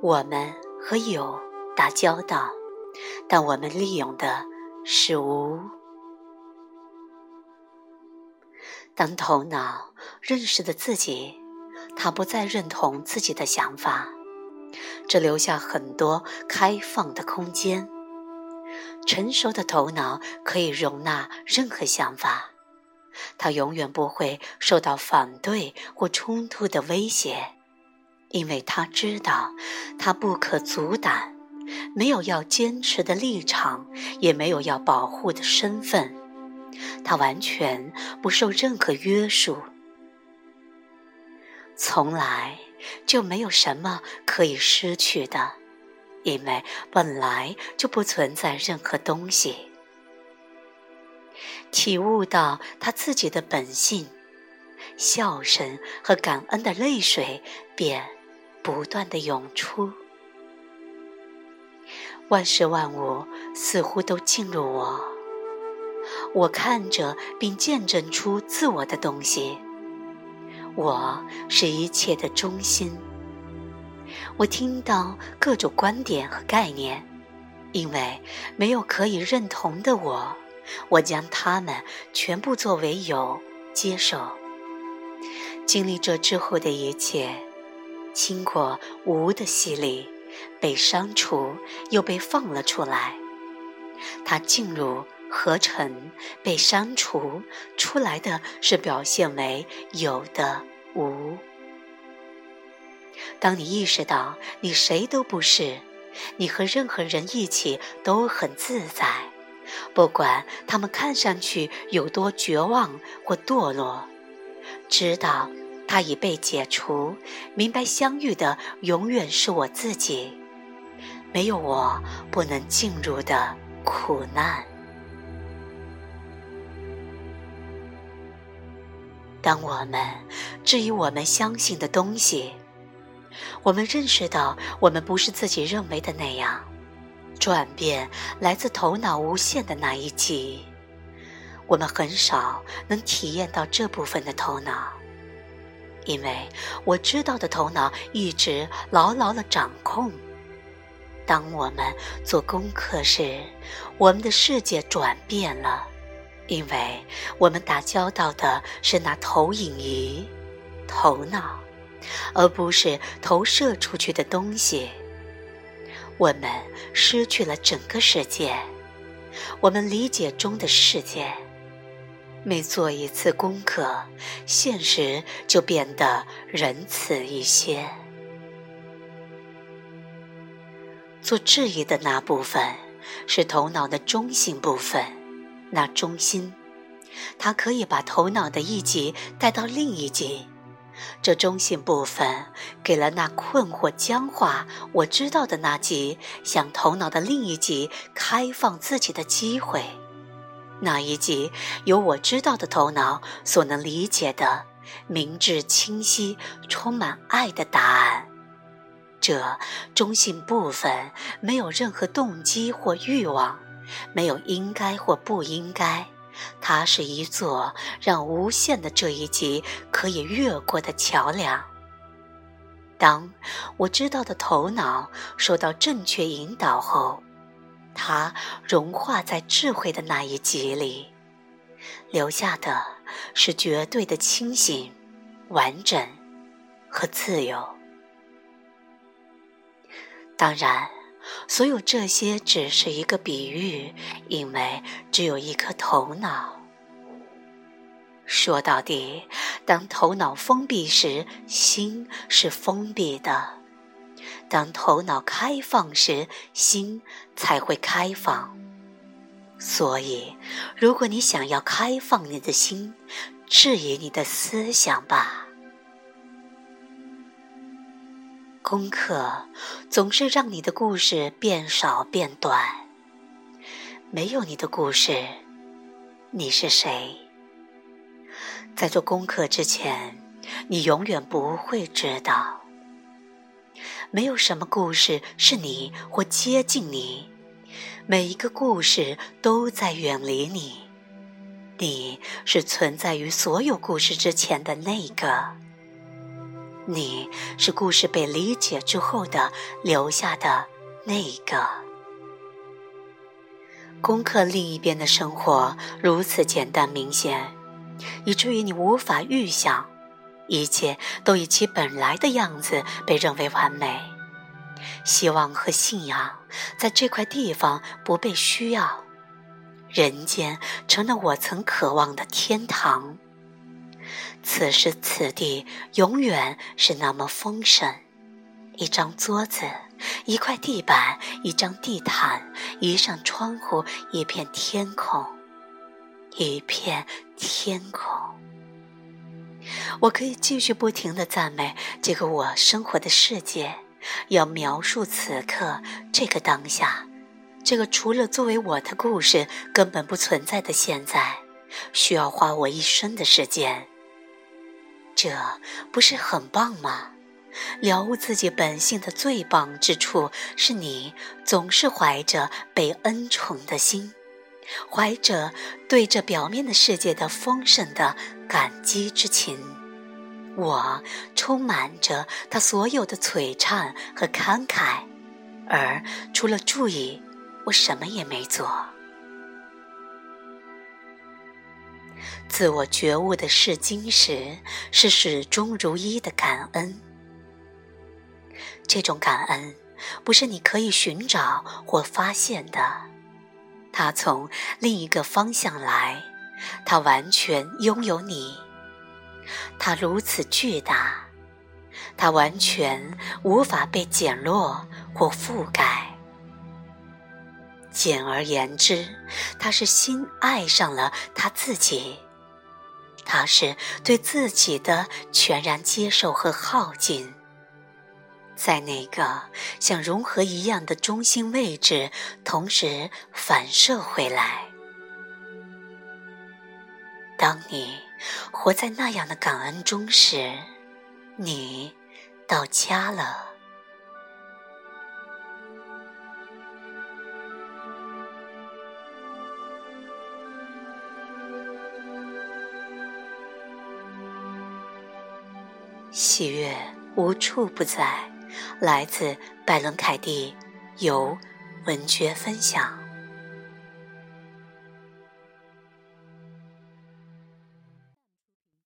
我们和有打交道，但我们利用的是无。当头脑认识了自己，他不再认同自己的想法，这留下很多开放的空间。成熟的头脑可以容纳任何想法，它永远不会受到反对或冲突的威胁，因为他知道他不可阻挡，没有要坚持的立场，也没有要保护的身份，他完全不受任何约束，从来就没有什么可以失去的。因为本来就不存在任何东西，体悟到他自己的本性，笑声和感恩的泪水便不断的涌出。万事万物似乎都进入我，我看着并见证出自我的东西，我是一切的中心。我听到各种观点和概念，因为没有可以认同的我，我将它们全部作为有接受。经历这之后的一切，经过无的洗礼，被删除又被放了出来。它进入合成，被删除出来的是表现为有的无。当你意识到你谁都不是，你和任何人一起都很自在，不管他们看上去有多绝望或堕落，知道他已被解除，明白相遇的永远是我自己，没有我不能进入的苦难。当我们质疑我们相信的东西。我们认识到，我们不是自己认为的那样。转变来自头脑无限的那一级，我们很少能体验到这部分的头脑，因为我知道的头脑一直牢牢的掌控。当我们做功课时，我们的世界转变了，因为我们打交道的是那投影仪——头脑。而不是投射出去的东西。我们失去了整个世界，我们理解中的世界。每做一次功课，现实就变得仁慈一些。做质疑的那部分，是头脑的中心部分。那中心，它可以把头脑的一级带到另一级。这中性部分给了那困惑僵化我知道的那集向头脑的另一集开放自己的机会，那一集有我知道的头脑所能理解的明智清晰、充满爱的答案。这中性部分没有任何动机或欲望，没有应该或不应该。它是一座让无限的这一级可以越过的桥梁。当我知道的头脑受到正确引导后，它融化在智慧的那一级里，留下的是绝对的清醒、完整和自由。当然。所有这些只是一个比喻，因为只有一颗头脑。说到底，当头脑封闭时，心是封闭的；当头脑开放时，心才会开放。所以，如果你想要开放你的心，质疑你的思想吧。功课总是让你的故事变少变短。没有你的故事，你是谁？在做功课之前，你永远不会知道。没有什么故事是你或接近你，每一个故事都在远离你。你是存在于所有故事之前的那个。你是故事被理解之后的留下的那个。攻克另一边的生活如此简单明显，以至于你无法预想，一切都以其本来的样子被认为完美。希望和信仰在这块地方不被需要，人间成了我曾渴望的天堂。此时此地永远是那么丰盛，一张桌子，一块地板，一张地毯，一扇窗户，一片天空，一片天空。我可以继续不停的赞美这个我生活的世界，要描述此刻这个当下，这个除了作为我的故事根本不存在的现在，需要花我一生的时间。这不是很棒吗？了悟自己本性的最棒之处，是你总是怀着被恩宠的心，怀着对这表面的世界的丰盛的感激之情。我充满着他所有的璀璨和慷慨，而除了注意，我什么也没做。自我觉悟的试金石是始终如一的感恩。这种感恩不是你可以寻找或发现的，它从另一个方向来，它完全拥有你，它如此巨大，它完全无法被减弱或覆盖。简而言之，他是心爱上了他自己。他是对自己的全然接受和耗尽，在那个像融合一样的中心位置，同时反射回来。当你活在那样的感恩中时，你到家了。喜悦无处不在，来自拜伦·凯蒂，由文觉分享。